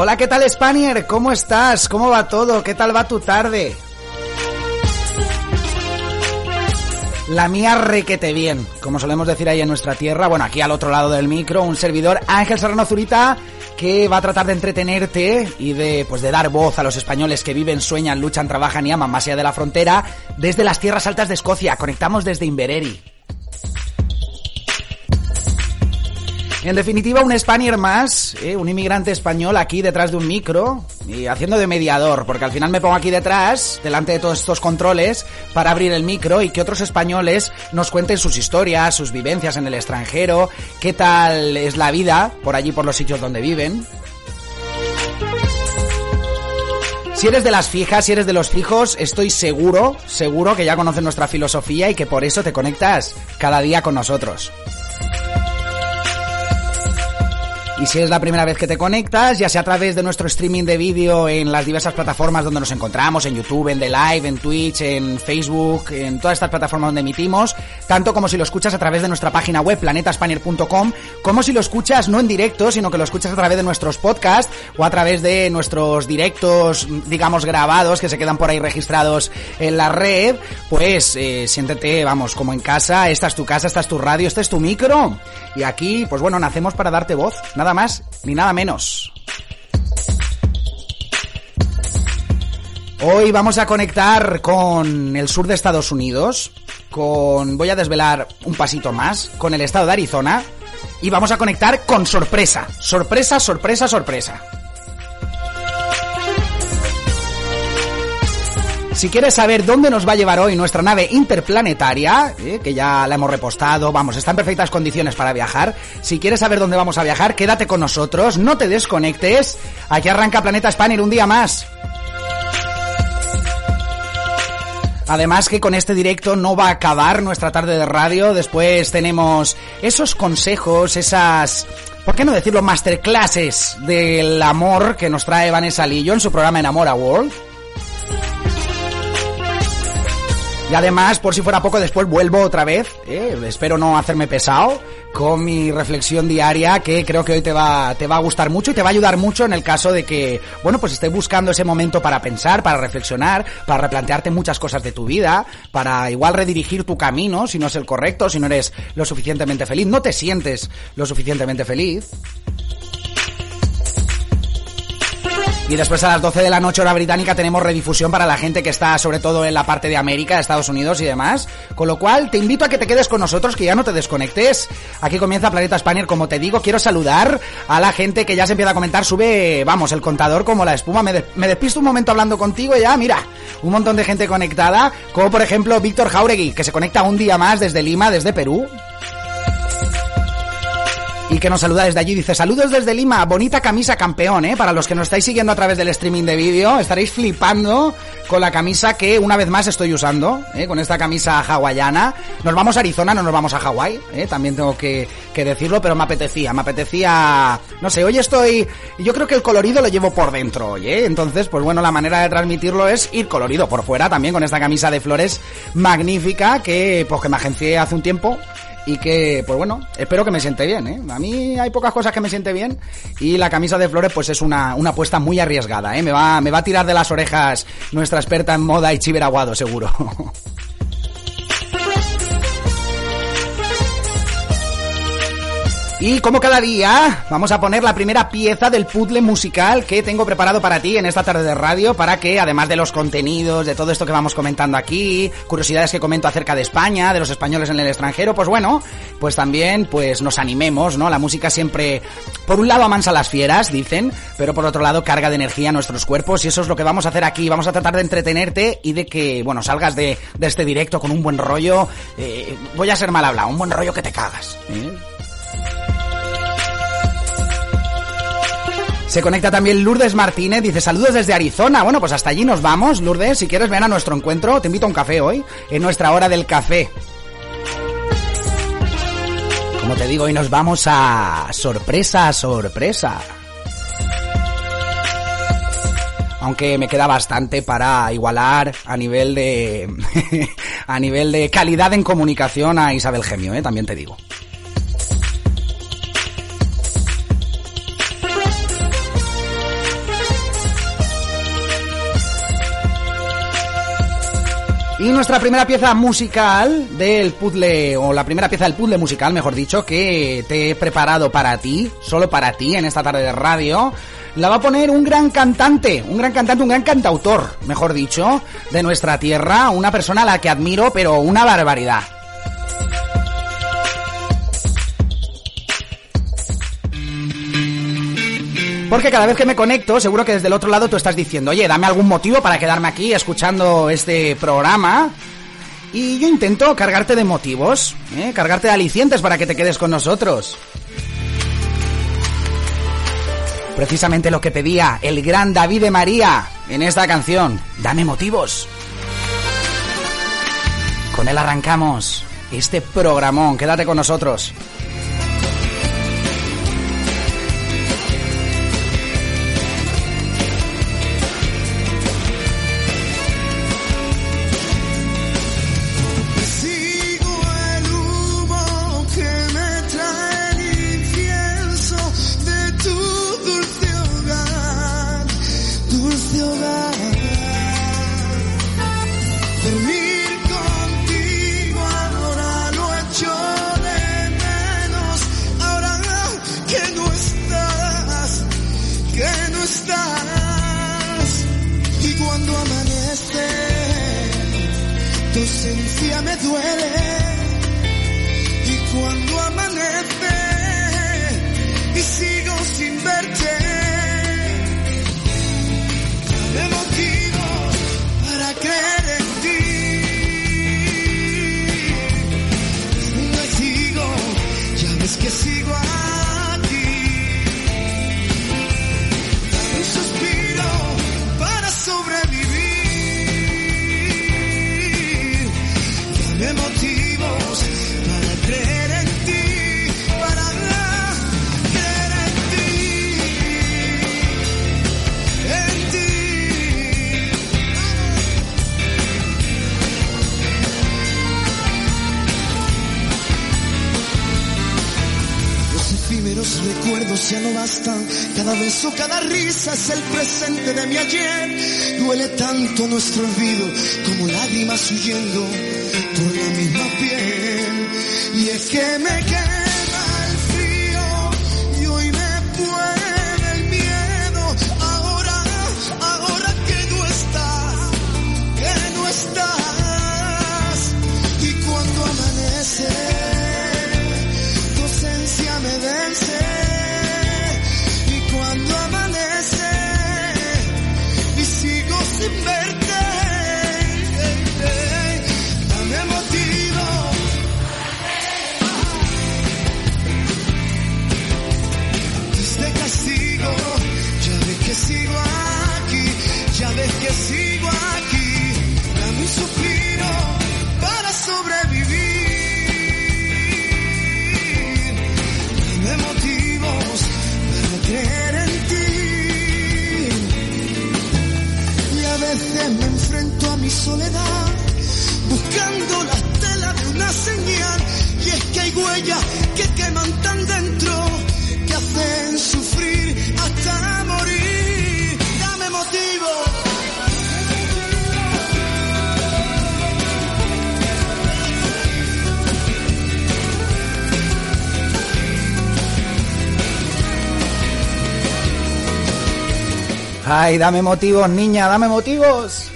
Hola, ¿qué tal Spanier? ¿Cómo estás? ¿Cómo va todo? ¿Qué tal va tu tarde? La mía requete bien, como solemos decir ahí en nuestra tierra, bueno, aquí al otro lado del micro, un servidor Ángel Serrano Zurita que va a tratar de entretenerte y de pues de dar voz a los españoles que viven, sueñan, luchan, trabajan y aman más allá de la frontera desde las tierras altas de Escocia. Conectamos desde Invereri. En definitiva, un Spanier más, ¿eh? un inmigrante español aquí detrás de un micro y haciendo de mediador, porque al final me pongo aquí detrás, delante de todos estos controles, para abrir el micro y que otros españoles nos cuenten sus historias, sus vivencias en el extranjero, qué tal es la vida por allí, por los sitios donde viven. Si eres de las fijas, si eres de los fijos, estoy seguro, seguro que ya conoces nuestra filosofía y que por eso te conectas cada día con nosotros. Y si es la primera vez que te conectas, ya sea a través de nuestro streaming de vídeo en las diversas plataformas donde nos encontramos, en YouTube, en The Live, en Twitch, en Facebook, en todas estas plataformas donde emitimos, tanto como si lo escuchas a través de nuestra página web planetaspanier.com, como si lo escuchas no en directo, sino que lo escuchas a través de nuestros podcasts o a través de nuestros directos, digamos, grabados que se quedan por ahí registrados en la red, pues eh, siéntete, vamos, como en casa, esta es tu casa, esta es tu radio, este es tu micro. Y aquí, pues bueno, nacemos para darte voz, nada más ni nada menos. Hoy vamos a conectar con el sur de Estados Unidos, con voy a desvelar un pasito más, con el estado de Arizona y vamos a conectar con sorpresa, sorpresa, sorpresa, sorpresa. Si quieres saber dónde nos va a llevar hoy nuestra nave interplanetaria, eh, que ya la hemos repostado, vamos, está en perfectas condiciones para viajar. Si quieres saber dónde vamos a viajar, quédate con nosotros, no te desconectes. Aquí arranca Planeta Spanier un día más. Además que con este directo no va a acabar nuestra tarde de radio, después tenemos esos consejos, esas ¿por qué no decirlo? Masterclasses del amor que nos trae Vanessa Lillo en su programa Enamora World. Y además, por si fuera poco, después vuelvo otra vez, ¿eh? espero no hacerme pesado, con mi reflexión diaria que creo que hoy te va, te va a gustar mucho y te va a ayudar mucho en el caso de que, bueno, pues estés buscando ese momento para pensar, para reflexionar, para replantearte muchas cosas de tu vida, para igual redirigir tu camino si no es el correcto, si no eres lo suficientemente feliz, no te sientes lo suficientemente feliz. Y después a las 12 de la noche hora británica tenemos redifusión para la gente que está sobre todo en la parte de América, de Estados Unidos y demás. Con lo cual te invito a que te quedes con nosotros, que ya no te desconectes. Aquí comienza Planeta Spanier, como te digo, quiero saludar a la gente que ya se empieza a comentar, sube, vamos, el contador como la espuma. Me, me despisto un momento hablando contigo y ya, mira, un montón de gente conectada, como por ejemplo Víctor Jauregui, que se conecta un día más desde Lima, desde Perú y que nos saluda desde allí. Dice, saludos desde Lima, bonita camisa campeón, ¿eh? Para los que nos estáis siguiendo a través del streaming de vídeo, estaréis flipando con la camisa que una vez más estoy usando, ¿eh? Con esta camisa hawaiana. Nos vamos a Arizona, no nos vamos a Hawái, ¿eh? También tengo que, que decirlo, pero me apetecía, me apetecía... No sé, hoy estoy... Yo creo que el colorido lo llevo por dentro hoy, ¿eh? Entonces, pues bueno, la manera de transmitirlo es ir colorido por fuera también con esta camisa de flores magnífica que, pues que me agencié hace un tiempo y que, pues bueno, espero que me siente bien, ¿eh? A mí hay pocas cosas que me siente bien y la camisa de flores pues es una, una apuesta muy arriesgada, ¿eh? Me va, me va a tirar de las orejas nuestra experta en moda y chiveraguado, seguro. Y como cada día, vamos a poner la primera pieza del puzzle musical que tengo preparado para ti en esta tarde de radio, para que además de los contenidos, de todo esto que vamos comentando aquí, curiosidades que comento acerca de España, de los españoles en el extranjero, pues bueno, pues también pues nos animemos, ¿no? La música siempre, por un lado amansa las fieras, dicen, pero por otro lado carga de energía a nuestros cuerpos y eso es lo que vamos a hacer aquí. Vamos a tratar de entretenerte y de que, bueno, salgas de, de este directo con un buen rollo. Eh, voy a ser mal hablado, un buen rollo que te cagas. ¿eh? Se conecta también Lourdes Martínez, dice saludos desde Arizona. Bueno, pues hasta allí nos vamos, Lourdes. Si quieres ven a nuestro encuentro, te invito a un café hoy, en nuestra hora del café. Como te digo, hoy nos vamos a sorpresa, sorpresa. Aunque me queda bastante para igualar a nivel de a nivel de calidad en comunicación a Isabel Gemio, ¿eh? también te digo. Y nuestra primera pieza musical del puzzle, o la primera pieza del puzzle musical, mejor dicho, que te he preparado para ti, solo para ti, en esta tarde de radio, la va a poner un gran cantante, un gran cantante, un gran cantautor, mejor dicho, de nuestra tierra, una persona a la que admiro, pero una barbaridad. Porque cada vez que me conecto, seguro que desde el otro lado tú estás diciendo, oye, dame algún motivo para quedarme aquí escuchando este programa. Y yo intento cargarte de motivos, ¿eh? cargarte de alicientes para que te quedes con nosotros. Precisamente lo que pedía el gran David de María en esta canción. Dame motivos. Con él arrancamos este programón. Quédate con nosotros. Cada risa es el presente de mi ayer. Duele tanto nuestro olvido como lágrimas huyendo por la misma piel. Y es que me quema buscando la tela de una señal. Y es que hay huellas que queman tan dentro, que hacen sufrir hasta morir. Dame motivo. Ay, dame motivos, niña, dame motivos.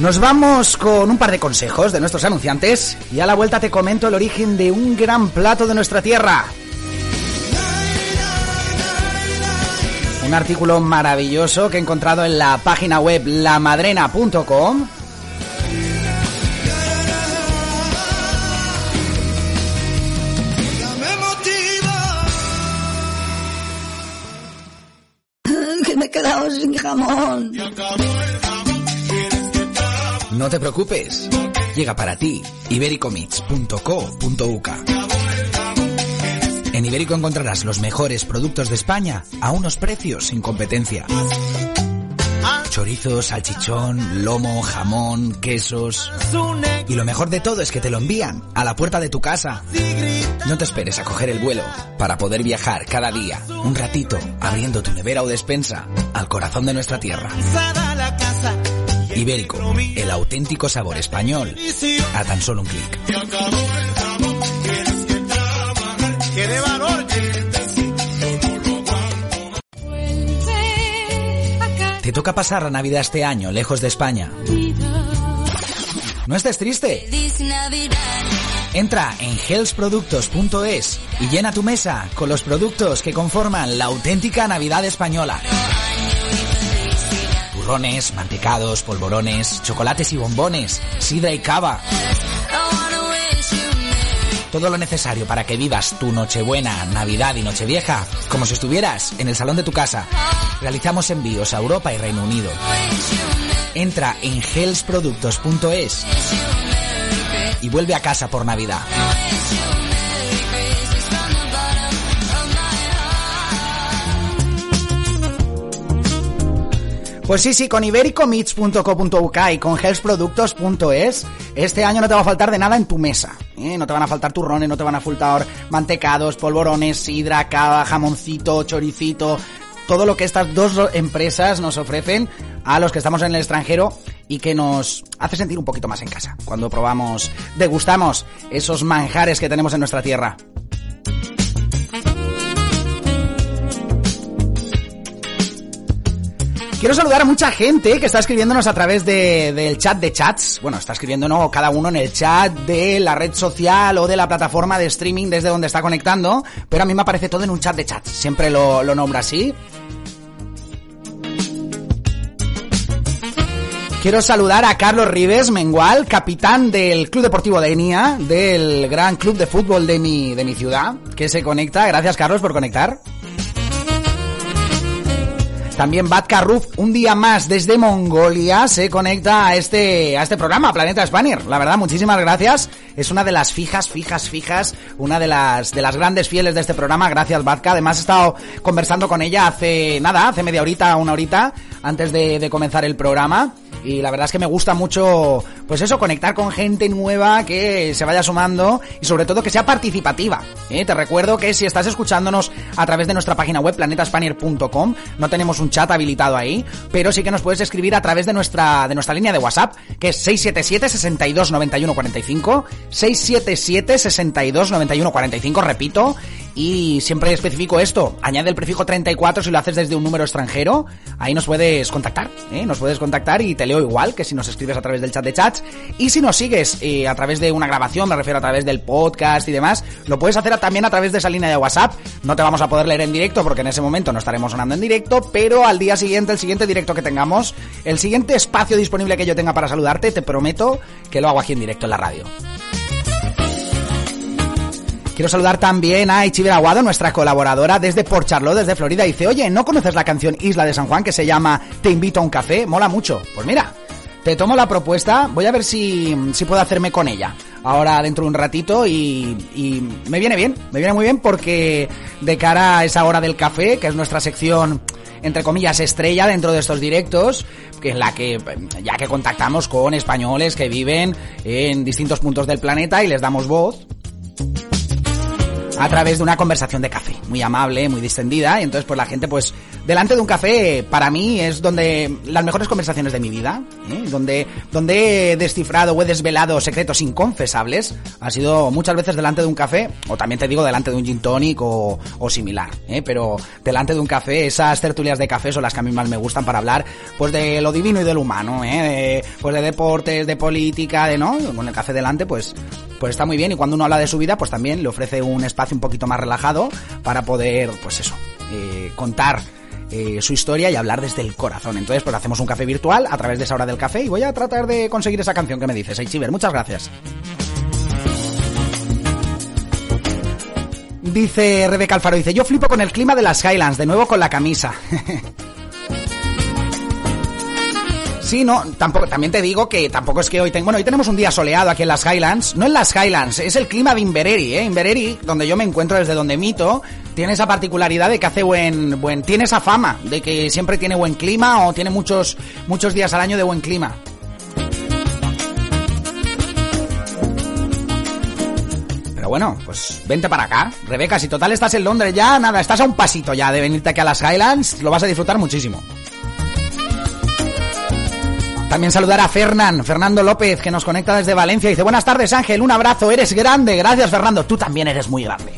Nos vamos con un par de consejos de nuestros anunciantes y a la vuelta te comento el origen de un gran plato de nuestra tierra. Un artículo maravilloso que he encontrado en la página web lamadrena.com. Que me he quedado sin jamón. No te preocupes. Llega para ti ibericomits.co.uk. En Ibérico encontrarás los mejores productos de España a unos precios sin competencia. Chorizo, salchichón, lomo, jamón, quesos. Y lo mejor de todo es que te lo envían a la puerta de tu casa. No te esperes a coger el vuelo para poder viajar cada día, un ratito, abriendo tu nevera o despensa al corazón de nuestra tierra. Ibérico, el auténtico sabor español, a tan solo un clic. Te toca pasar la Navidad este año, lejos de España. No estés triste. Entra en healthproductos.es y llena tu mesa con los productos que conforman la auténtica Navidad española. Turrones, mantecados, polvorones, chocolates y bombones, sidra y cava. Todo lo necesario para que vivas tu Nochebuena, Navidad y Nochevieja como si estuvieras en el salón de tu casa. Realizamos envíos a Europa y Reino Unido. Entra en healthproductos.es y vuelve a casa por Navidad. Pues sí, sí, con ibericomits.co.uk y con healthproductos.es, este año no te va a faltar de nada en tu mesa. ¿eh? No te van a faltar turrones, no te van a faltar mantecados, polvorones, sidra, cava, jamoncito, choricito, todo lo que estas dos empresas nos ofrecen a los que estamos en el extranjero y que nos hace sentir un poquito más en casa cuando probamos, degustamos esos manjares que tenemos en nuestra tierra. Quiero saludar a mucha gente que está escribiéndonos a través de, del chat de chats. Bueno, está escribiéndonos cada uno en el chat de la red social o de la plataforma de streaming desde donde está conectando. Pero a mí me aparece todo en un chat de chats. Siempre lo, lo nombro así. Quiero saludar a Carlos Rives Mengual, capitán del Club Deportivo de Enia, del gran club de fútbol de mi, de mi ciudad, que se conecta. Gracias, Carlos, por conectar. También Batka Ruf, un día más desde Mongolia, se conecta a este, a este programa, Planeta Spanier. La verdad, muchísimas gracias. Es una de las fijas, fijas, fijas, una de las, de las grandes fieles de este programa. Gracias, Batka. Además, he estado conversando con ella hace, nada, hace media horita, una horita, antes de, de comenzar el programa y la verdad es que me gusta mucho, pues eso, conectar con gente nueva que se vaya sumando y sobre todo que sea participativa. ¿eh? Te recuerdo que si estás escuchándonos a través de nuestra página web planetaspanier.com, no tenemos un chat habilitado ahí, pero sí que nos puedes escribir a través de nuestra de nuestra línea de WhatsApp, que es 677 62 91 45, 677 62 91 45, repito, y siempre especifico esto, añade el prefijo 34 si lo haces desde un número extranjero, ahí nos puedes contactar, ¿eh? nos puedes contactar y te leo igual que si nos escribes a través del chat de chats, y si nos sigues eh, a través de una grabación, me refiero a través del podcast y demás, lo puedes hacer también a través de esa línea de WhatsApp, no te vamos a poder leer en directo porque en ese momento no estaremos sonando en directo, pero al día siguiente, el siguiente directo que tengamos, el siguiente espacio disponible que yo tenga para saludarte, te prometo que lo hago aquí en directo en la radio. Quiero saludar también a Ichibel Aguado, nuestra colaboradora desde Port Charlotte, desde Florida. Dice, oye, ¿no conoces la canción Isla de San Juan que se llama Te invito a un café? Mola mucho. Pues mira, te tomo la propuesta, voy a ver si, si puedo hacerme con ella. Ahora dentro de un ratito y, y me viene bien, me viene muy bien porque de cara a esa hora del café, que es nuestra sección entre comillas, estrella dentro de estos directos, que en la que, ya que contactamos con españoles que viven en distintos puntos del planeta y les damos voz, a través de una conversación de café, muy amable, muy distendida, y entonces pues la gente pues delante de un café para mí es donde las mejores conversaciones de mi vida, ¿eh? donde, donde he descifrado o he desvelado secretos inconfesables, ha sido muchas veces delante de un café, o también te digo delante de un gin tonic o, o similar, ¿eh? pero delante de un café, esas tertulias de café son las que a mí más me gustan para hablar pues de lo divino y de lo humano, ¿eh? de, pues de deportes, de política, de no, con el café delante pues pues está muy bien y cuando uno habla de su vida pues también le ofrece un espacio un poquito más relajado para poder pues eso eh, contar eh, su historia y hablar desde el corazón. Entonces, pues hacemos un café virtual a través de esa hora del café y voy a tratar de conseguir esa canción que me dices. Chiver, muchas gracias. Dice Rebeca Alfaro, dice, yo flipo con el clima de las Highlands, de nuevo con la camisa. Sí, no, tampoco, también te digo que tampoco es que hoy tengo, bueno, hoy tenemos un día soleado aquí en las Highlands, no en las Highlands, es el clima de Invereri, eh, Invereri, donde yo me encuentro desde donde mito, tiene esa particularidad de que hace buen, buen, tiene esa fama de que siempre tiene buen clima o tiene muchos, muchos días al año de buen clima. Pero bueno, pues vente para acá. Rebeca, si total estás en Londres ya, nada, estás a un pasito ya de venirte aquí a las Highlands, lo vas a disfrutar muchísimo. También saludar a Fernán, Fernando López, que nos conecta desde Valencia. Dice, buenas tardes Ángel, un abrazo, eres grande. Gracias Fernando, tú también eres muy grande.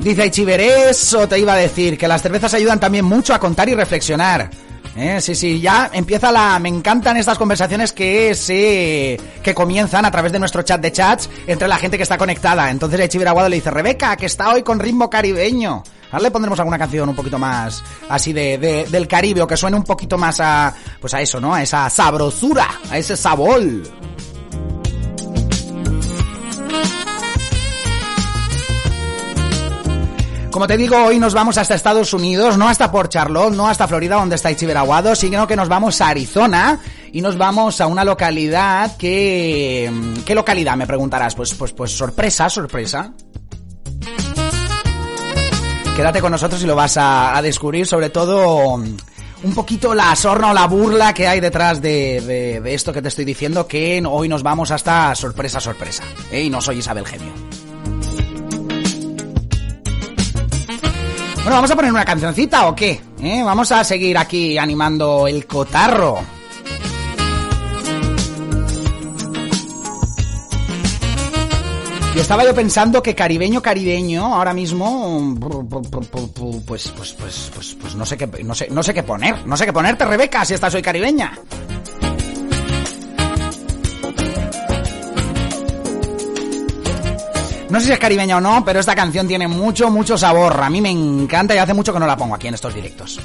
Dice Chiver, eso te iba a decir, que las cervezas ayudan también mucho a contar y reflexionar. ¿Eh? Sí, sí, ya empieza la... Me encantan estas conversaciones que se... que comienzan a través de nuestro chat de chats entre la gente que está conectada. Entonces Chiver Aguado le dice, Rebeca, que está hoy con ritmo caribeño. Ahora le pondremos alguna canción un poquito más así de, de, del Caribe o que suene un poquito más a, pues a eso, ¿no? A esa sabrosura, a ese sabor. Como te digo, hoy nos vamos hasta Estados Unidos, no hasta Port Charlotte, no hasta Florida, donde está Ichiberaguado, sino que nos vamos a Arizona y nos vamos a una localidad que... ¿Qué localidad? Me preguntarás. Pues, pues, pues sorpresa, sorpresa. Quédate con nosotros y lo vas a, descubrir, sobre todo un poquito la sorna o la burla que hay detrás de, esto que te estoy diciendo, que hoy nos vamos hasta sorpresa, sorpresa. ¿eh? Y no soy Isabel Genio. Bueno, ¿vamos a poner una cancioncita o qué? ¿Eh? Vamos a seguir aquí animando el cotarro. Y estaba yo pensando que caribeño caribeño ahora mismo pues pues pues pues pues no sé qué no sé no sé qué poner, no sé qué ponerte Rebeca si estás hoy caribeña. No sé si es caribeña o no, pero esta canción tiene mucho, mucho sabor. A mí me encanta y hace mucho que no la pongo aquí en estos directos.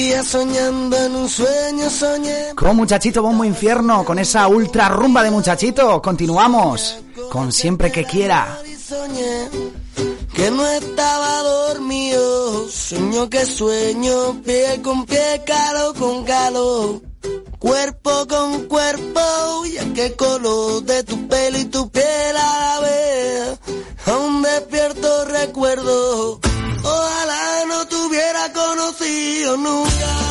Día soñando en un sueño soñé. Con Muchachito Bombo Infierno, con esa ultra rumba de Muchachito. Continuamos con Siempre que quiera. Soñé que no estaba dormido. Sueño que sueño, pie con pie, calo con calo. Cuerpo con cuerpo, y a qué color de tu pelo y tu piel a la vez. Aún despierto recuerdo, conocido nunca.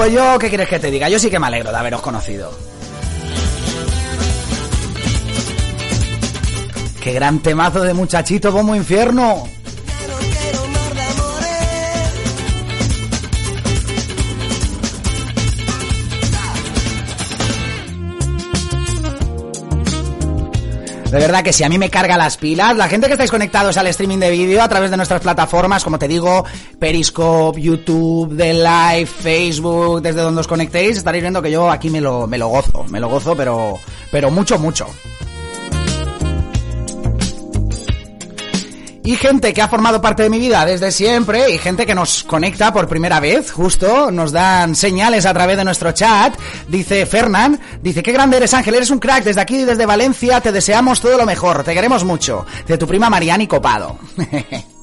Pues yo, ¿qué quieres que te diga? Yo sí que me alegro de haberos conocido. ¡Qué gran temazo de muchachito como infierno! De verdad que si a mí me carga las pilas, la gente que estáis conectados al streaming de vídeo a través de nuestras plataformas, como te digo, Periscope, YouTube, The Live, Facebook, desde donde os conectéis, estaréis viendo que yo aquí me lo, me lo gozo, me lo gozo, pero, pero mucho, mucho. Y gente que ha formado parte de mi vida desde siempre y gente que nos conecta por primera vez, justo, nos dan señales a través de nuestro chat. Dice Fernán, dice, qué grande eres Ángel, eres un crack, desde aquí, desde Valencia, te deseamos todo lo mejor, te queremos mucho. De tu prima Mariani Copado.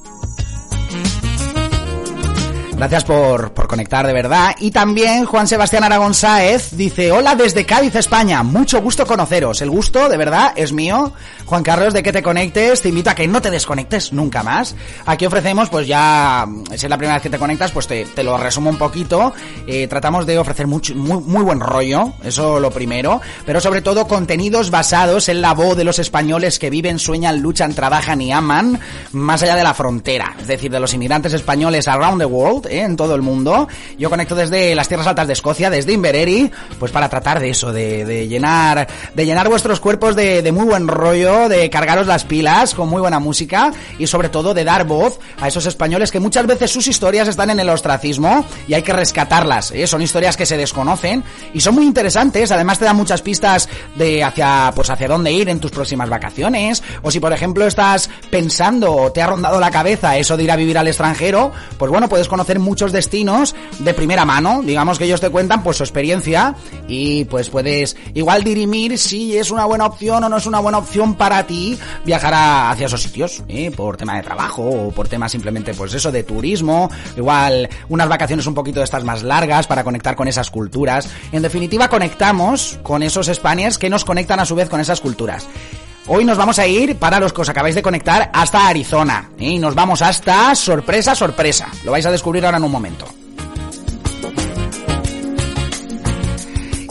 Gracias por, por, conectar de verdad. Y también Juan Sebastián Aragón Sáez dice, hola desde Cádiz, España. Mucho gusto conoceros. El gusto, de verdad, es mío. Juan Carlos, de que te conectes, te invito a que no te desconectes nunca más. Aquí ofrecemos, pues ya, si es la primera vez que te conectas, pues te, te lo resumo un poquito. Eh, tratamos de ofrecer mucho, muy, muy buen rollo, eso lo primero. Pero sobre todo contenidos basados en la voz de los españoles que viven, sueñan, luchan, trabajan y aman más allá de la frontera. Es decir, de los inmigrantes españoles around the world ¿eh? en todo el mundo. Yo conecto desde las tierras altas de Escocia, desde Invereri, pues para tratar de eso, de, de llenar, de llenar vuestros cuerpos de, de, muy buen rollo, de cargaros las pilas con muy buena música y sobre todo de dar voz a esos españoles que muchas veces sus historias están en el ostracismo y hay que rescatarlas. ¿eh? Son historias que se desconocen y son muy interesantes. Además te dan muchas pistas de hacia, pues hacia dónde ir en tus próximas vacaciones o si por ejemplo estás pensando o te ha rondado la cabeza eso de ir a vivir al extranjero, pues bueno, puedes conocer muchos destinos de primera mano, digamos que ellos te cuentan pues su experiencia y pues puedes igual dirimir si es una buena opción o no es una buena opción para ti viajar hacia esos sitios, ¿eh? por tema de trabajo o por tema simplemente pues eso de turismo, igual unas vacaciones un poquito de estas más largas para conectar con esas culturas. En definitiva conectamos con esos Spaniards que nos conectan a su vez con esas culturas. Hoy nos vamos a ir, para los que os acabáis de conectar, hasta Arizona. ¿eh? Y nos vamos hasta sorpresa, sorpresa. Lo vais a descubrir ahora en un momento.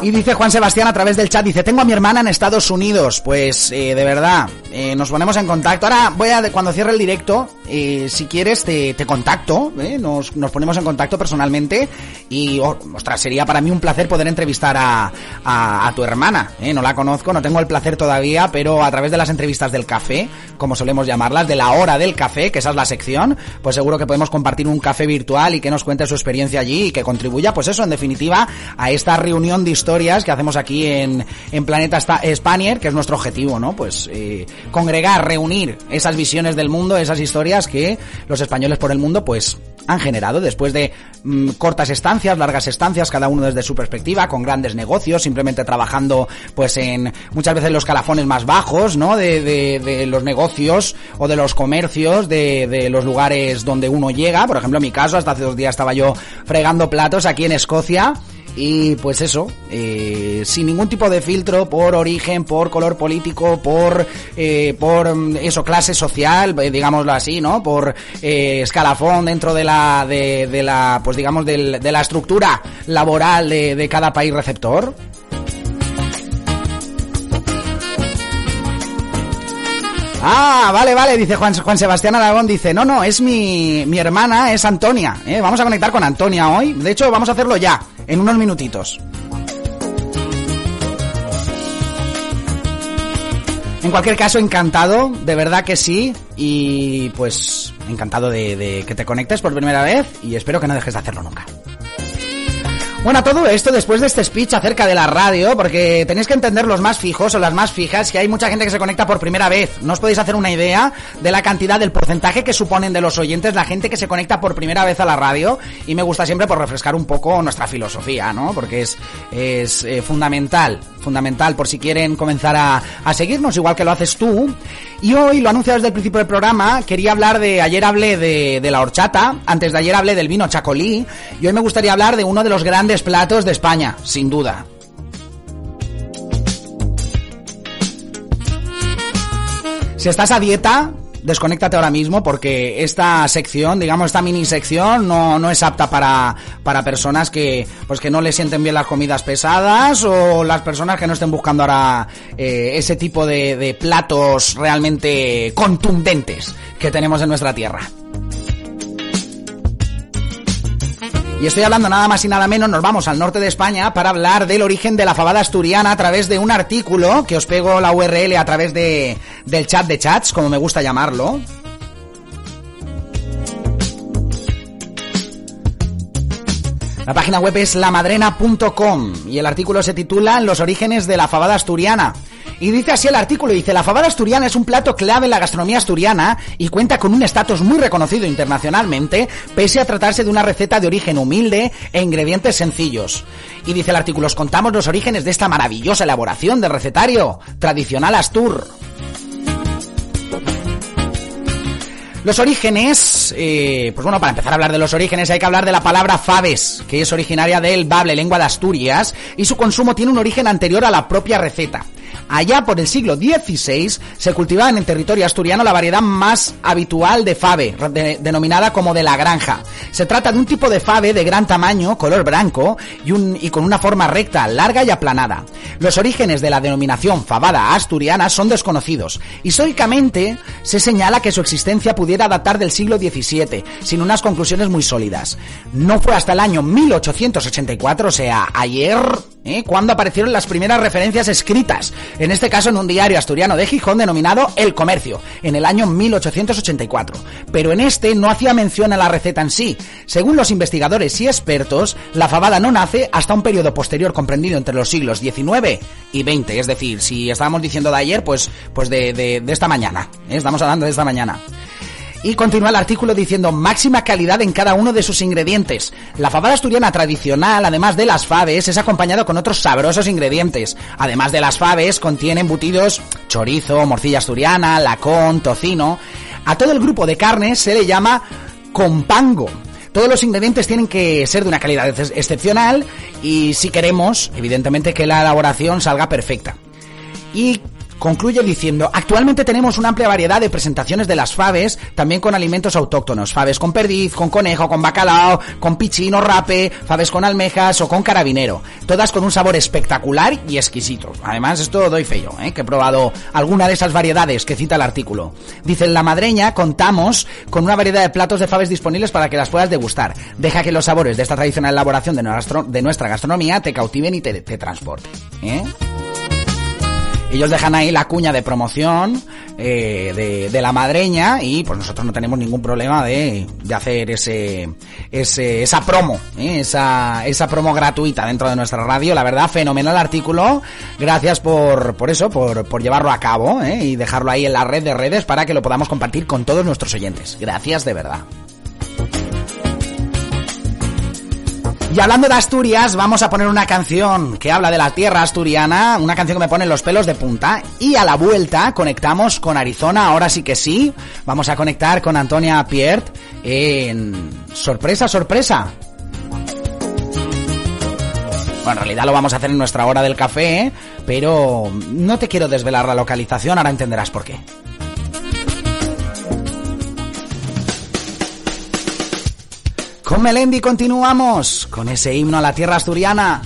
Y dice Juan Sebastián a través del chat, dice, tengo a mi hermana en Estados Unidos. Pues, eh, de verdad, eh, nos ponemos en contacto. Ahora voy a, cuando cierre el directo, eh, si quieres, te, contacto, ¿eh? nos, nos ponemos en contacto personalmente. Y, oh, ostras, sería para mí un placer poder entrevistar a, a, a tu hermana. ¿eh? No la conozco, no tengo el placer todavía, pero a través de las entrevistas del café, como solemos llamarlas, de la hora del café, que esa es la sección, pues seguro que podemos compartir un café virtual y que nos cuente su experiencia allí y que contribuya, pues eso, en definitiva, a esta reunión de historias que hacemos aquí en, en Planeta Spanier, que es nuestro objetivo, ¿no? Pues eh, congregar, reunir esas visiones del mundo, esas historias que los españoles por el mundo, pues han generado después de mmm, cortas estancias, largas estancias, cada uno desde su perspectiva, con grandes negocios, simplemente trabajando pues en muchas veces los calafones más bajos, ¿no? De, de, de los negocios o de los comercios, de, de, los lugares donde uno llega. Por ejemplo, en mi caso, hasta hace dos días estaba yo fregando platos aquí en Escocia. Y pues eso, eh, sin ningún tipo de filtro por origen, por color político, por, eh, por eso, clase social, eh, digámoslo así, ¿no? Por eh, escalafón dentro de la, de, de la, pues digamos, del, de la estructura laboral de, de cada país receptor. Ah, vale, vale, dice Juan, Juan Sebastián Aragón, dice, no, no, es mi, mi hermana, es Antonia, ¿eh? vamos a conectar con Antonia hoy, de hecho vamos a hacerlo ya, en unos minutitos. En cualquier caso, encantado, de verdad que sí, y pues encantado de, de que te conectes por primera vez y espero que no dejes de hacerlo nunca. Bueno, todo esto después de este speech acerca de la radio, porque tenéis que entender los más fijos o las más fijas, que hay mucha gente que se conecta por primera vez. No os podéis hacer una idea de la cantidad, del porcentaje que suponen de los oyentes la gente que se conecta por primera vez a la radio. Y me gusta siempre por refrescar un poco nuestra filosofía, ¿no? Porque es, es eh, fundamental, fundamental por si quieren comenzar a, a seguirnos, igual que lo haces tú. Y hoy, lo anuncio desde el principio del programa, quería hablar de, ayer hablé de, de la horchata, antes de ayer hablé del vino chacolí, y hoy me gustaría hablar de uno de los grandes platos de España, sin duda. Si estás a dieta, desconéctate ahora mismo porque esta sección, digamos, esta mini sección no, no es apta para, para personas que, pues que no le sienten bien las comidas pesadas o las personas que no estén buscando ahora eh, ese tipo de, de platos realmente contundentes que tenemos en nuestra tierra. Y estoy hablando nada más y nada menos, nos vamos al norte de España para hablar del origen de la fabada asturiana a través de un artículo que os pego la URL a través de, del chat de chats, como me gusta llamarlo. La página web es lamadrena.com y el artículo se titula Los orígenes de la fabada asturiana. Y dice así el artículo, dice, la fabada asturiana es un plato clave en la gastronomía asturiana y cuenta con un estatus muy reconocido internacionalmente, pese a tratarse de una receta de origen humilde e ingredientes sencillos. Y dice el artículo, os contamos los orígenes de esta maravillosa elaboración del recetario tradicional astur. Los orígenes, eh, pues bueno, para empezar a hablar de los orígenes hay que hablar de la palabra faves, que es originaria del bable, lengua de Asturias, y su consumo tiene un origen anterior a la propia receta. Allá por el siglo XVI se cultivaba en territorio asturiano la variedad más habitual de fave, de- denominada como de la granja. Se trata de un tipo de fave de gran tamaño, color blanco y con una forma recta, larga y aplanada. Los orígenes de la denominación fabada asturiana son desconocidos. Históricamente se señala que su existencia pudiera datar del siglo XVII, sin unas conclusiones muy sólidas. No fue hasta el año 1884, o sea, ayer, ¿eh? cuando aparecieron las primeras referencias escritas, en este caso en un diario asturiano de Gijón denominado El Comercio, en el año 1884. Pero en este no hacía mención a la receta en sí. Según los investigadores y expertos, la fabada no nace hasta un periodo posterior comprendido entre los siglos XIX y XX. Es decir, si estábamos diciendo de ayer, pues, pues de, de- esta mañana. ¿eh? Estamos hablando de esta mañana. Y continúa el artículo diciendo máxima calidad en cada uno de sus ingredientes. La fabada asturiana tradicional, además de las faves, es acompañado con otros sabrosos ingredientes. Además de las faves, contiene embutidos chorizo, morcilla asturiana, lacón, tocino. A todo el grupo de carnes se le llama compango. Todos los ingredientes tienen que ser de una calidad ex- excepcional y si queremos, evidentemente, que la elaboración salga perfecta. Y concluye diciendo, actualmente tenemos una amplia variedad de presentaciones de las faves, también con alimentos autóctonos, faves con perdiz, con conejo, con bacalao, con pichino, rape, faves con almejas o con carabinero, todas con un sabor espectacular y exquisito. Además, esto doy fe yo, ¿eh? que he probado alguna de esas variedades que cita el artículo. Dice, en La Madreña contamos con una variedad de platos de faves disponibles para que las puedas degustar. Deja que los sabores de esta tradicional elaboración de nuestra, gastronomía te cautiven y te, te transporten. ¿eh? Ellos dejan ahí la cuña de promoción eh, de, de la madreña y pues nosotros no tenemos ningún problema de, de hacer ese, ese esa promo, ¿eh? esa, esa promo gratuita dentro de nuestra radio. La verdad, fenomenal artículo. Gracias por, por eso, por, por llevarlo a cabo ¿eh? y dejarlo ahí en la red de redes para que lo podamos compartir con todos nuestros oyentes. Gracias de verdad. Y hablando de Asturias, vamos a poner una canción que habla de la tierra asturiana, una canción que me pone los pelos de punta. Y a la vuelta conectamos con Arizona, ahora sí que sí. Vamos a conectar con Antonia Piert en sorpresa, sorpresa. Bueno, en realidad lo vamos a hacer en nuestra hora del café, pero no te quiero desvelar la localización, ahora entenderás por qué. Con Melendi continuamos con ese himno a la tierra asturiana.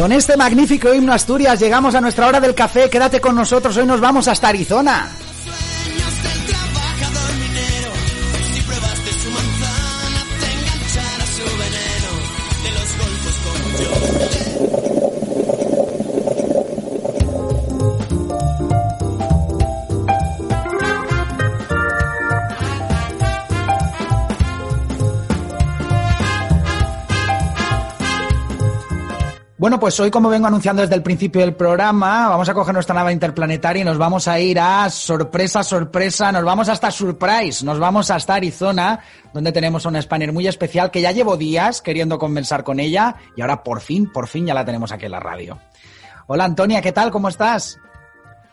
Con este magnífico himno Asturias llegamos a nuestra hora del café. Quédate con nosotros, hoy nos vamos hasta Arizona. Bueno, pues hoy, como vengo anunciando desde el principio del programa, vamos a coger nuestra nave interplanetaria y nos vamos a ir a sorpresa, sorpresa, nos vamos hasta Surprise, nos vamos hasta Arizona, donde tenemos a una Spanier muy especial que ya llevo días queriendo conversar con ella y ahora por fin, por fin ya la tenemos aquí en la radio. Hola Antonia, ¿qué tal? ¿Cómo estás?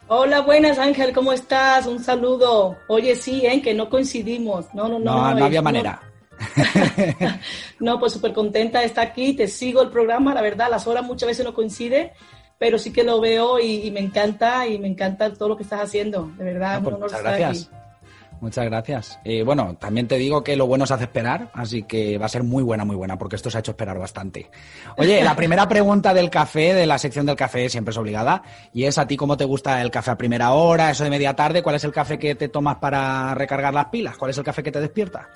Hola, buenas Ángel, ¿cómo estás? Un saludo. Oye, sí, ¿eh? que no coincidimos. No, no, no. No, no es- había manera. No, pues súper contenta de estar aquí, te sigo el programa, la verdad, las horas muchas veces no coinciden, pero sí que lo veo y, y me encanta y me encanta todo lo que estás haciendo, de verdad, Ah, un pues honor muchas estar gracias. aquí. Muchas gracias. Eh, bueno, también te digo que lo bueno se hace esperar, así que va a ser muy buena, muy buena, porque esto se ha hecho esperar bastante. Oye, la primera pregunta del café, de la sección del café, siempre es obligada, y es a ti cómo te gusta el café a primera hora, eso de media tarde, ¿cuál es el café que te tomas para recargar las pilas? ¿Cuál es el café que te despierta?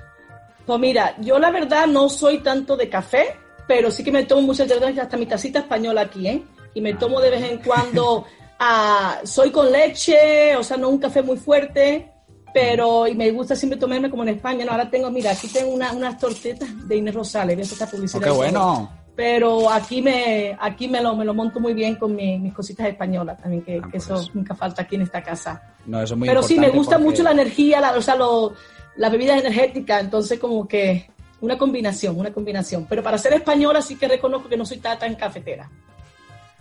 Pues mira, yo la verdad no soy tanto de café, pero sí que me tomo muchas veces hasta mi tacita española aquí, ¿eh? Y me tomo de vez en cuando, ah, soy con leche, o sea, no un café muy fuerte, pero y me gusta siempre tomarme como en España. No, ahora tengo, mira, aquí tengo una- unas tortitas de Inés Rosales, voy a esta publicidad. Oh, qué bueno. Pero aquí me, aquí me lo, me lo monto muy bien con mi- mis cositas españolas también, que, Ah, que pues eso eso. nunca falta aquí en esta casa. No, eso es muy Pero sí, me gusta porque- mucho la energía, la, o sea, lo- las bebidas energéticas, entonces como que una combinación, una combinación. Pero para ser española sí que reconozco que no soy tan, tan cafetera.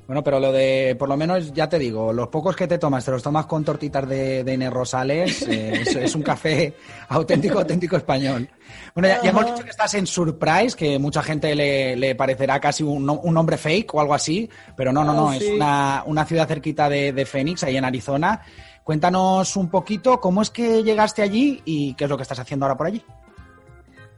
Bueno, pero lo de, por lo menos, ya te digo, los pocos que te tomas, te los tomas con tortitas de, de Rosales, eh, es, es un café auténtico, auténtico español. Bueno, ya, ya hemos dicho que estás en Surprise, que mucha gente le, le parecerá casi un, no- un nombre fake o algo así, pero no, no, no, Ah, es sí. una, una ciudad cerquita de, de Phoenix, ahí en Arizona. Cuéntanos un poquito cómo es que llegaste allí y qué es lo que estás haciendo ahora por allí.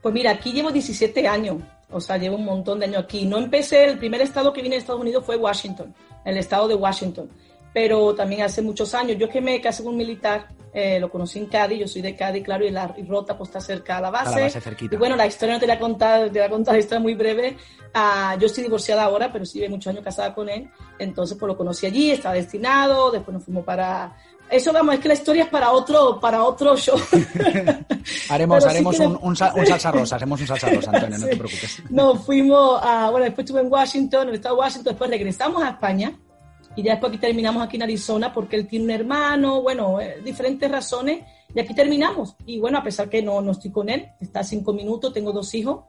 Pues mira, aquí llevo 17 años, o sea, llevo un montón de años aquí. No empecé, el primer estado que vine de Estados Unidos fue Washington, el estado de Washington. Pero también hace muchos años, yo que me casé con un militar, eh, lo conocí en Cádiz, yo soy de Cádiz, claro, y la y Rota pues está cerca a la base. A la base cerquita. Y bueno, la historia no te la a contar, te voy a contar la historia muy breve. Ah, yo estoy divorciada ahora, pero sí llevo muchos años casada con él. Entonces, pues lo conocí allí, estaba destinado, después nos fuimos para... Eso, vamos, es que la historia es para otro, para otro show. Haremos, sí haremos que- un, un, sa- un salsa rosa, haremos un salsa rosa, Antonio, no te Sí. preocupes. Nos fuimos a, bueno, después estuve en Washington, en el estado de Washington, después regresamos a España y ya después aquí terminamos aquí en Arizona porque él tiene un hermano, bueno, eh, diferentes razones y aquí terminamos. Y bueno, a pesar que no, no estoy con él, está a cinco minutos, tengo dos hijos,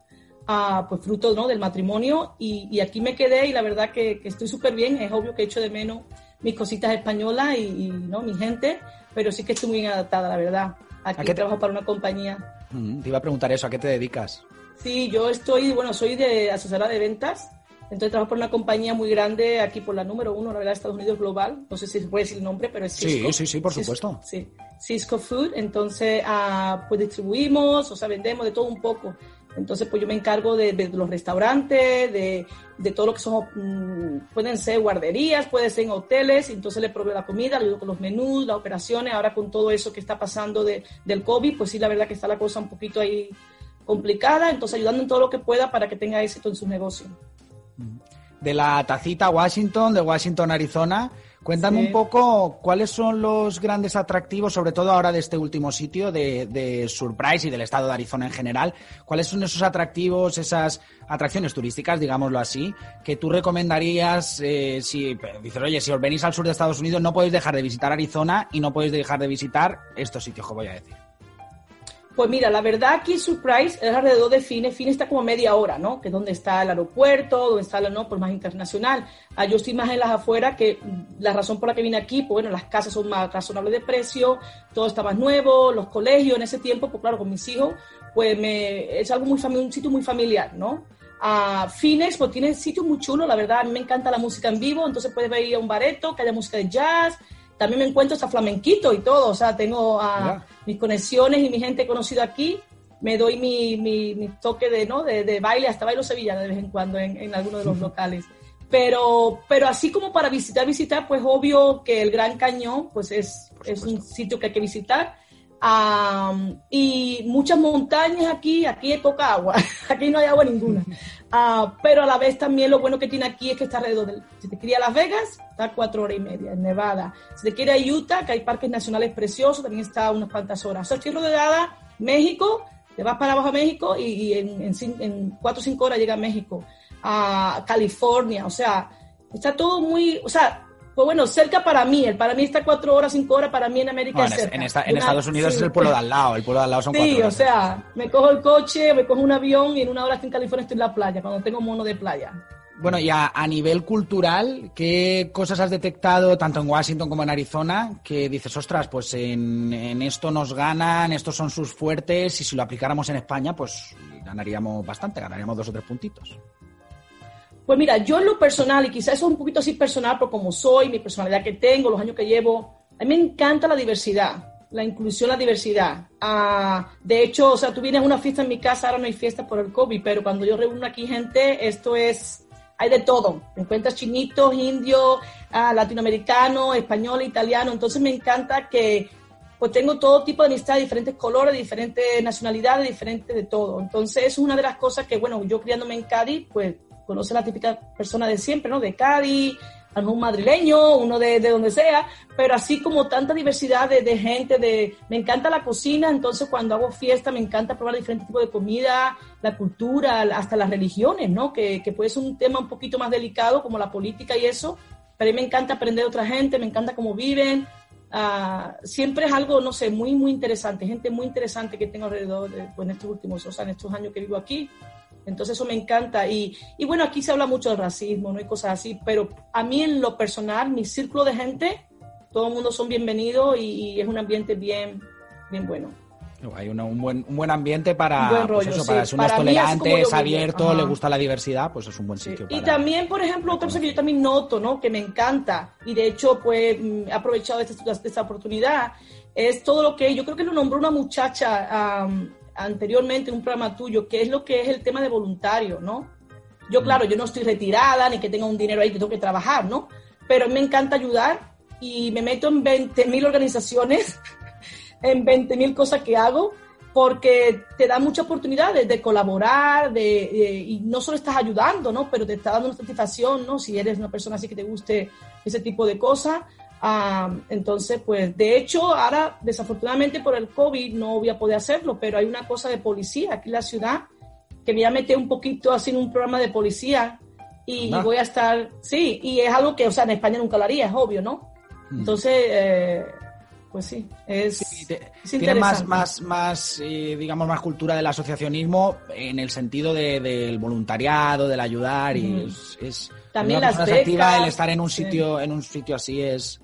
ah, pues fruto ¿no? del matrimonio y, y aquí me quedé y la verdad que, que estoy súper bien, es obvio que echo de menos mis cositas españolas y, y, no mi gente, pero sí que estoy muy adaptada, la verdad. Aquí qué te- trabajo para una compañía. Mm, Te iba a preguntar eso, ¿a qué te dedicas? Sí, yo estoy, bueno, soy de asesora de ventas, entonces trabajo por una compañía muy grande aquí por la número uno, la verdad, Estados Unidos Global, no sé si puede decir el nombre, pero es Sí, Cisco. sí, sí, por Cis- supuesto. Sí, Cisco Food, entonces ah, pues distribuimos, o sea, vendemos de todo un poco. Entonces, pues yo me encargo de, los restaurantes, de, de todo lo que son, mm, pueden ser guarderías, pueden ser hoteles, entonces le proveo la comida, le ayudo con los menús, las operaciones, ahora con todo eso que está pasando de, del COVID, pues sí, la verdad que está la cosa un poquito ahí complicada, entonces ayudando en todo lo que pueda para que tenga éxito en su negocio. De la tacita Washington, de Washington, Arizona, cuéntame Sí. un poco cuáles son los grandes atractivos, sobre todo ahora de este último sitio, de, de Surprise y del estado de Arizona en general. ¿Cuáles son esos atractivos, esas atracciones turísticas, digámoslo así, que tú recomendarías eh, si dices, oye, si os venís al sur de Estados Unidos no podéis dejar de visitar Arizona y no podéis dejar de visitar estos sitios que voy a decir? Pues mira, la verdad aquí Surprise es alrededor de Fine. Fine está como media hora, ¿no? Que es donde está el aeropuerto, donde está la no, por más internacional. Ah, yo estoy más en las afueras, que la razón por la que vine aquí, pues bueno, las casas son más razonables de precio, todo está más nuevo, los colegios en ese tiempo, pues claro, con mis hijos, pues me, es algo muy un sitio muy familiar, ¿no? A Fines, pues tiene sitios muy chulos, la verdad, a mí me encanta la música en vivo, entonces puedes ir a un bareto, que haya música de jazz, también me encuentro hasta flamenquito y todo, o sea, tengo a mis conexiones y mi gente conocida aquí, me doy mi, mi, mi toque de, ¿no? de, de baile, hasta bailo sevillano de vez en cuando en, en alguno de los locales. Pero, pero así como para visitar, visitar, pues obvio que el Gran Cañón, pues es, es un sitio que hay que visitar. Am, y muchas montañas aquí, aquí hay poca agua, aquí no hay agua ninguna. Ah, pero a la vez también lo bueno que tiene aquí es que está alrededor del... Si te quieres a Las Vegas, está cuatro horas y media, en Nevada. Si te quieres a Utah, que hay parques nacionales preciosos, también está unas cuantas horas. O sea, estoy rodeada, México, te vas para abajo a México y, y en, en cuatro o cinco horas llega a México, a California, o sea, está todo muy... O sea, pues bueno, cerca para mí, el para mí está cuatro horas, cinco horas, para mí en América Bueno, es en, cerca. en esta- en Una- Estados Unidos sí. es el pueblo de al lado, el pueblo de al lado son cuatro Sí, o horas. sea, me cojo el coche, me cojo un avión y en una hora estoy en California, estoy en la playa, cuando tengo mono de playa. Bueno, y a, a nivel cultural, ¿qué cosas has detectado tanto en Washington como en Arizona que dices, ostras, pues en, en esto nos ganan, estos son sus fuertes y si lo aplicáramos en España, pues ganaríamos bastante, ganaríamos dos o tres puntitos? Pues mira, yo en lo personal, y quizás eso es un poquito así personal por como soy, mi personalidad que tengo, los años que llevo, a mí me encanta la diversidad, la inclusión, la diversidad. Ah, de hecho, o sea, tú vienes a una fiesta en mi casa, ahora no hay fiesta por el COVID, pero cuando yo reúno aquí gente, esto es, hay de todo. Encuentras chinitos, indios, ah, latinoamericanos, español, italiano, entonces me encanta que pues tengo todo tipo de amistad, diferentes colores, diferentes nacionalidades, diferentes de todo. Entonces, es una de las cosas que, bueno, yo criándome en Cádiz, pues conoce la típica persona de siempre, ¿no? De Cádiz, a lo mejor un madrileño, uno de, de donde sea, pero así como tanta diversidad de, de gente, de, me encanta la cocina, entonces cuando hago fiesta me encanta probar diferentes tipos de comida, la cultura, hasta las religiones, ¿no? Que, que puede ser un tema un poquito más delicado como la política y eso, pero me encanta aprender de otra gente, me encanta cómo viven, Ah, siempre es algo, no sé, muy, muy interesante, gente muy interesante que tengo alrededor de, pues, en estos últimos, o sea, en estos años que vivo aquí. Entonces eso me encanta. Y, y bueno, aquí se habla mucho del racismo, no hay cosas así, pero a mí en lo personal, mi círculo de gente, todo el mundo son bienvenidos y, y es un ambiente bien, bien bueno. Hay una- un, buen, un buen ambiente para, Un buen pues rollo, eso, sí. para es Para mí, así como tolerante, yo es vivo. abierto, le gusta la diversidad, pues es un buen Sí. sitio Y para... también, por ejemplo, otra cosa que yo también noto, ¿no? Que me encanta, y de hecho, pues, mm, he aprovechado de esta, de esta oportunidad, es todo lo que, yo creo que lo nombró una muchacha am, anteriormente en un programa tuyo, que es lo que es el tema de voluntario, ¿no? Yo, Mm. claro, yo no estoy retirada, ni que tenga un dinero ahí que tengo que trabajar, ¿no? Pero me encanta ayudar y me meto en 20.000 organizaciones, en 20.000 cosas que hago, porque te da mucha oportunidad de, de colaborar, de, de- y no solo estás ayudando, ¿no? Pero te está dando una satisfacción, ¿no? Si eres una persona así que te guste ese tipo de cosas. Ah, entonces, pues, de hecho, ahora, desafortunadamente por el COVID no voy a poder hacerlo, pero hay una cosa de policía aquí en la ciudad que me voy a meter un poquito así en un programa de policía y, y voy a estar, sí, y es algo que, o sea, en España nunca lo haría, es obvio, ¿no? Mm. Entonces, eh, pues sí, es... tiene más, más, más eh, digamos, más cultura del asociacionismo en el sentido de, del voluntariado, del ayudar y es, también las becas, el estar en un sitio, en un sitio así es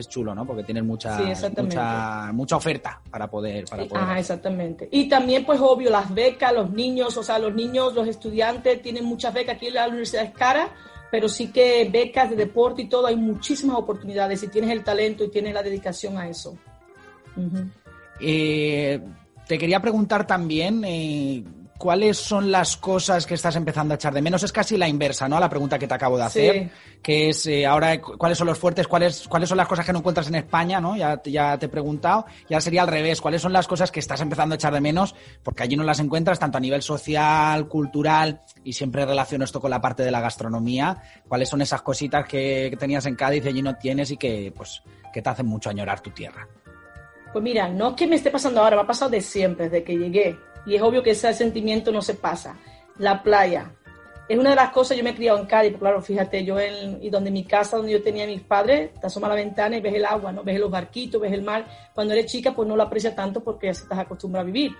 es chulo, ¿no? Porque tienes mucha, mucha, mucha oferta para poder, para poder. Ah, exactamente. Y también, pues, obvio, las becas, los niños, o sea, los niños, los estudiantes tienen muchas becas. Aquí en la universidad es cara, pero sí que becas de deporte y todo, hay muchísimas oportunidades si tienes el talento y tienes la dedicación a eso. Eh, te quería preguntar también, eh, ¿cuáles son las cosas que estás empezando a echar de menos? Es casi la inversa, ¿no? A la pregunta que te acabo de hacer, que es eh, ahora cuáles son los fuertes, cuáles, cuáles son las cosas que no encuentras en España, ¿no? Ya, ya te he preguntado. Ya sería al revés, ¿cuáles son las cosas que estás empezando a echar de menos? Porque allí no las encuentras tanto a nivel social, cultural, y siempre relaciono esto con la parte de la gastronomía. ¿Cuáles son esas cositas que, tenías en Cádiz y allí no tienes y que, pues, que te hacen mucho añorar tu tierra? Pues mira, no es que me esté pasando ahora, me ha pasado de siempre, desde que llegué y es obvio que ese sentimiento no se pasa. La playa. Es una de las cosas, yo me he criado en Cádiz, pues claro, fíjate, yo en, y donde mi casa, donde yo tenía a mis padres, te asomas a la ventana y ves el agua, ¿no? Ves los barquitos, ves el mar. Cuando eres chica, pues no lo aprecias tanto porque ya estás acostumbrado a vivir.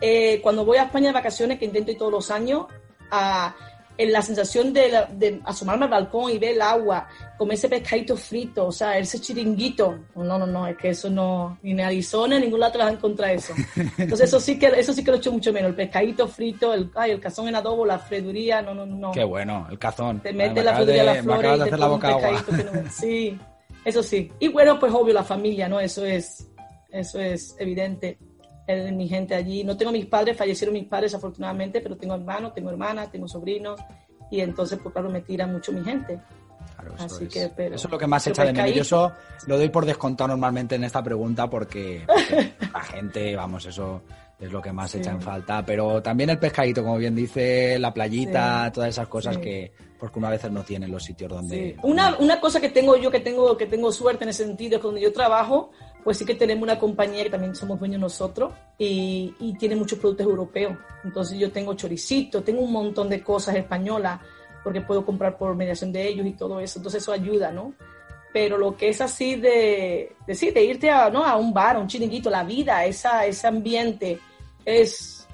Eh, cuando voy a España de vacaciones, que intento ir todos los años, a, en la sensación de, de, asomarme al balcón y ver el agua, comer ese pescadito frito, o sea, ese chiringuito. No, no, no, es que eso no, ni en Arizona, en ningún lado te vas a encontrar eso. Entonces eso sí que, eso sí que lo echo mucho menos, el pescadito frito, el, ay, el cazón en adobo, la freduría, no, no, no. Qué bueno, el cazón. Te metes la freduría a la flor y te la Que no, sí, eso sí. Y bueno, pues obvio, la familia, ¿no? Eso es, eso es evidente. Mi gente allí. No tengo mis padres, fallecieron mis padres afortunadamente, pero tengo hermanos, tengo hermanas, tengo sobrinos y entonces, pues claro, me tira mucho mi gente. eso, Así es, que, pero, eso es lo que más echa de menos. Yo eso lo doy por descontado normalmente en esta pregunta porque, la gente, vamos, eso es lo que más echa en falta. Pero también el pescadito, como bien dice, la playita, todas esas cosas que porque una vez no tiene los sitios donde... Una, una cosa que tengo yo, que tengo, que tengo suerte en ese sentido, es que donde yo trabajo, pues sí que tenemos una compañía que también somos dueños nosotros y, y tiene muchos productos europeos. Entonces yo tengo choricito, tengo un montón de cosas españolas porque puedo comprar por mediación de ellos y todo eso. Entonces eso ayuda, ¿no? Pero lo que es así de, de, de irte a, ¿no? a un bar, a un chiringuito, la vida, esa, ese ambiente es,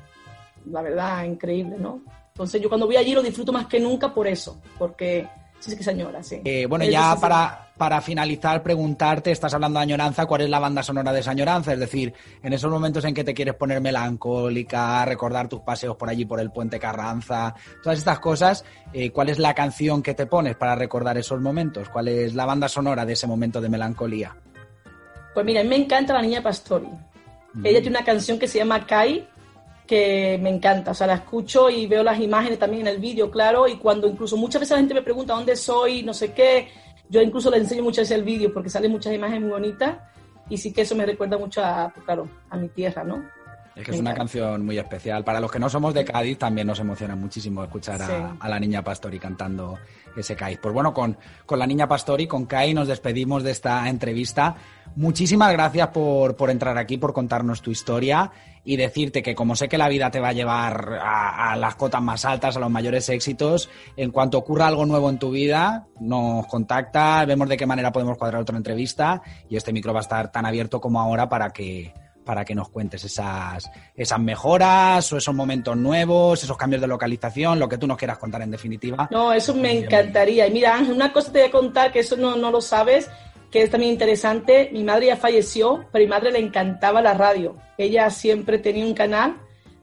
la verdad, increíble, ¿no? Entonces yo cuando voy allí lo disfruto más que nunca por eso, porque Sí, que señora, sí. Eh, bueno, ya para, para finalizar, preguntarte, estás hablando de añoranza, ¿cuál es la banda sonora de esa añoranza? Es decir, en esos momentos en que te quieres poner melancólica, recordar tus paseos por allí, por el puente Carranza, todas estas cosas, eh, ¿cuál es la canción que te pones para recordar esos momentos? ¿Cuál es la banda sonora de ese momento de melancolía? Pues mira, a mí me encanta la niña Pastori. Ella tiene una canción que se llama Kai, que me encanta, o sea, la escucho y veo las imágenes también en el vídeo, claro, y cuando incluso muchas veces la gente me pregunta dónde soy, no sé qué, yo incluso le enseño muchas veces el vídeo porque salen muchas imágenes muy bonitas y sí que eso me recuerda mucho a, pues, claro, a mi tierra, ¿no? Es que es una canción muy especial. Para los que no somos de Cádiz, también nos emociona muchísimo escuchar a, la niña Pastori cantando ese Cádiz. Pues bueno, con, con la niña Pastori, con Kai, nos despedimos de esta entrevista. Muchísimas gracias por, por entrar aquí, por contarnos tu historia y decirte que como sé que la vida te va a llevar a, a, las cotas más altas, a los mayores éxitos, en cuanto ocurra algo nuevo en tu vida, nos contacta, vemos de qué manera podemos cuadrar otra entrevista y este micro va a estar tan abierto como ahora para que para que nos cuentes esas, esas mejoras o esos momentos nuevos, esos cambios de localización, lo que tú nos quieras contar en definitiva. No, eso me encantaría. Y mira, Ángel, una cosa te voy a contar que eso no, no lo sabes, que es también interesante. Mi madre ya falleció, pero a mi madre le encantaba la radio. Ella siempre tenía un canal,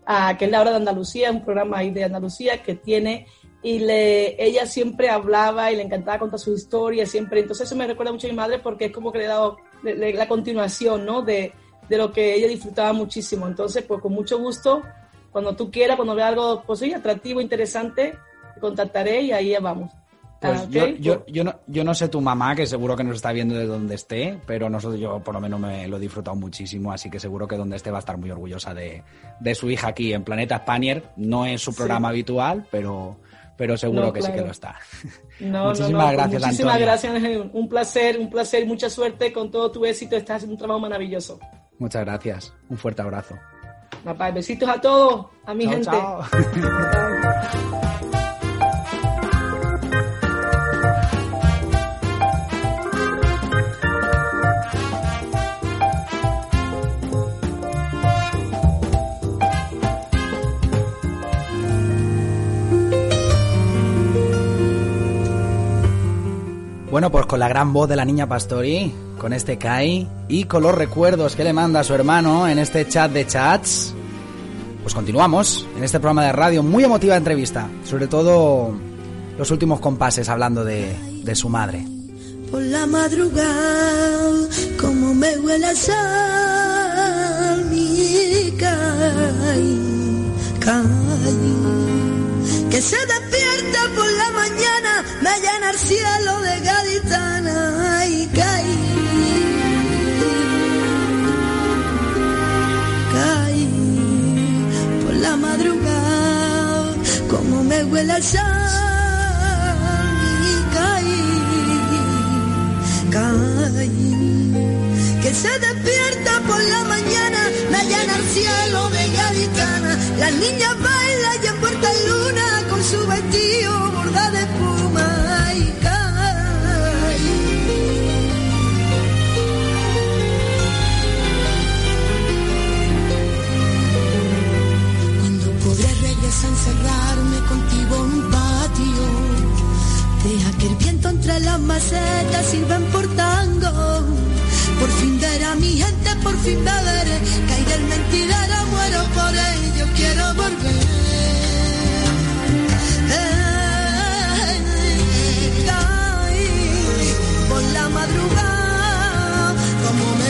uh, que es La Hora de Andalucía, un programa ahí de Andalucía que tiene y le, ella siempre hablaba y le encantaba contar sus historias, siempre. Entonces eso me recuerda mucho a mi madre porque es como que le he dado la continuación, ¿no? De, de lo que ella disfrutaba muchísimo. Entonces, pues con mucho gusto, cuando tú quieras, cuando vea algo pues, sí, atractivo, interesante, te contactaré y ahí vamos. Pues ah, yo, yo, yo, no, yo no sé tu mamá, que seguro que nos está viendo de donde esté, pero nosotros yo por lo menos me lo he disfrutado muchísimo, así que seguro que donde esté va a estar muy orgullosa de, de su hija aquí en Planeta Spanier. No es su programa habitual, pero, pero seguro que sí que lo está. No, muchísimas gracias, Muchísimas gracias, Un placer, un placer y mucha suerte con todo tu éxito. Estás haciendo un trabajo maravilloso. Muchas gracias. Un fuerte abrazo. Papá, besitos a todos, a mi gente. Chao. Bueno, pues con la gran voz de la niña Pastori, con este Kai y con los recuerdos que le manda a su hermano en este chat de chats, pues continuamos en este programa de radio, muy emotiva entrevista, sobre todo los últimos compases hablando de, su madre. Por la madrugada, como me huele a sal, mi Kai, Kai que se despierta por la mañana, me llena el cielo de gaditana y caí. Caí por la madrugada, como me huele el sal y caí, caí. Que se despierta por la mañana, me llena el cielo de gaditana, las niñas bailan y en puerta luna su vestido borda de encerrarme contigo en un patio, deja que el viento entre las macetas sirva por tango. Por fin ver a mi gente, por fin beber, caer el mentidero, muero por ello, quiero volver.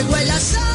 huela sal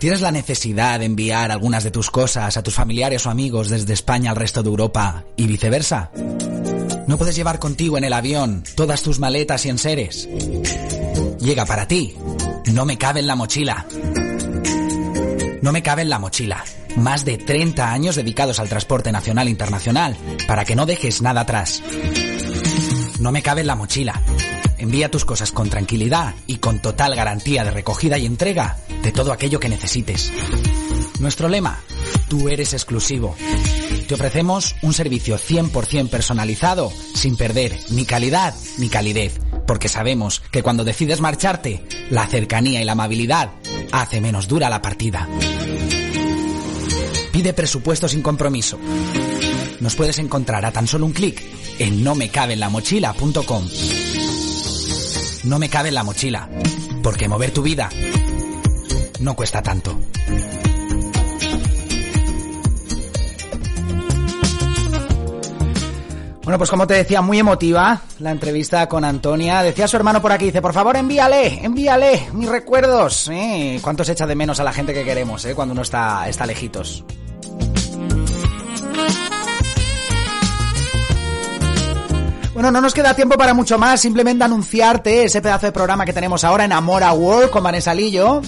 ¿Tienes la necesidad de enviar algunas de tus cosas a tus familiares o amigos desde España al resto de Europa y viceversa? ¿No puedes llevar contigo en el avión todas tus maletas y enseres? Llega para ti. No me cabe en la mochila. No me cabe en la mochila. Más de 30 años dedicados al transporte nacional e internacional para que no dejes nada atrás. No me cabe en la mochila. Envía tus cosas con tranquilidad y con total garantía de recogida y entrega de todo aquello que necesites. Nuestro lema, tú eres exclusivo. Te ofrecemos un servicio 100% personalizado sin perder ni calidad ni calidez, porque sabemos que cuando decides marcharte, la cercanía y la amabilidad hace menos dura la partida. Pide presupuesto sin compromiso. Nos puedes encontrar a tan solo un clic en nomecabenlamochila.com. No me cabe en la mochila, porque mover tu vida no cuesta tanto. Bueno, pues como te decía, muy emotiva la entrevista con Antonia. Decía su hermano por aquí, dice, por favor envíale, envíale mis recuerdos. ¿eh? ¿Cuánto se echa de menos a la gente que queremos eh? cuando uno está, está lejitos? Bueno, no nos queda tiempo para mucho más, simplemente anunciarte ese pedazo de programa que tenemos ahora en Amora World con Vanessa Lillo.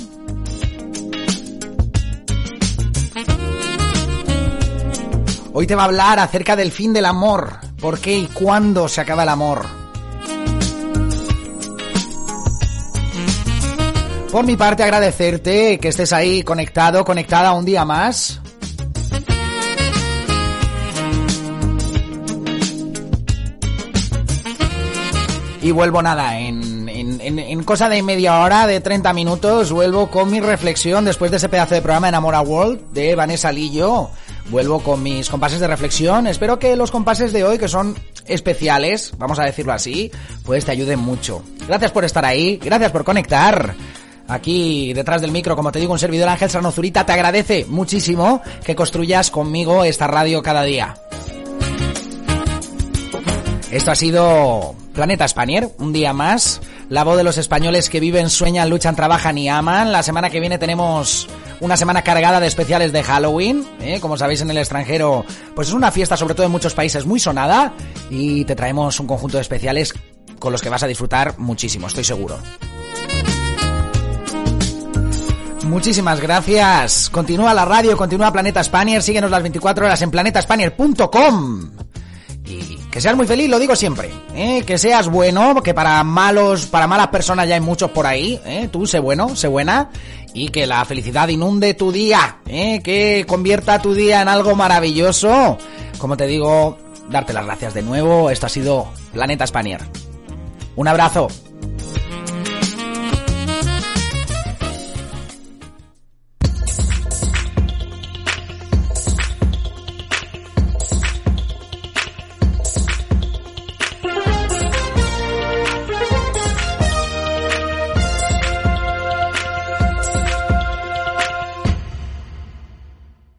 Hoy te va a hablar acerca del fin del amor, por qué y cuándo se acaba el amor. Por mi parte agradecerte que estés ahí conectado, conectada un día más. Y vuelvo nada, en, en, cosa de media hora, de 30 minutos, vuelvo con mi reflexión después de ese pedazo de programa Enamora World de Vanessa Lillo. Vuelvo con mis compases de reflexión. Espero que los compases de hoy, que son especiales, vamos a decirlo así, pues te ayuden mucho. Gracias por estar ahí, gracias por conectar. Aquí detrás del micro, como te digo, un servidor Ángel Serrano Zurita te agradece muchísimo que construyas conmigo esta radio cada día. Esto ha sido Planeta Spanier, un día más. La voz de los españoles que viven, sueñan, luchan, trabajan y aman. La semana que viene tenemos una semana cargada de especiales de Halloween. ¿eh? Como sabéis en el extranjero, pues es una fiesta sobre todo en muchos países muy sonada. Y te traemos un conjunto de especiales con los que vas a disfrutar muchísimo, estoy seguro. Muchísimas gracias. Continúa la radio, continúa Planeta Spanier. Síguenos las 24 horas en planetaspanier.com. Y Que seas muy feliz, lo digo siempre. ¿eh? Que seas bueno, que para malos, para malas personas ya hay muchos por ahí. ¿eh? Tú sé bueno, sé buena. Y que la felicidad inunde tu día. ¿eh? Que convierta tu día en algo maravilloso. Como te digo, darte las gracias de nuevo. Esto ha sido Planeta Spanier. Un abrazo.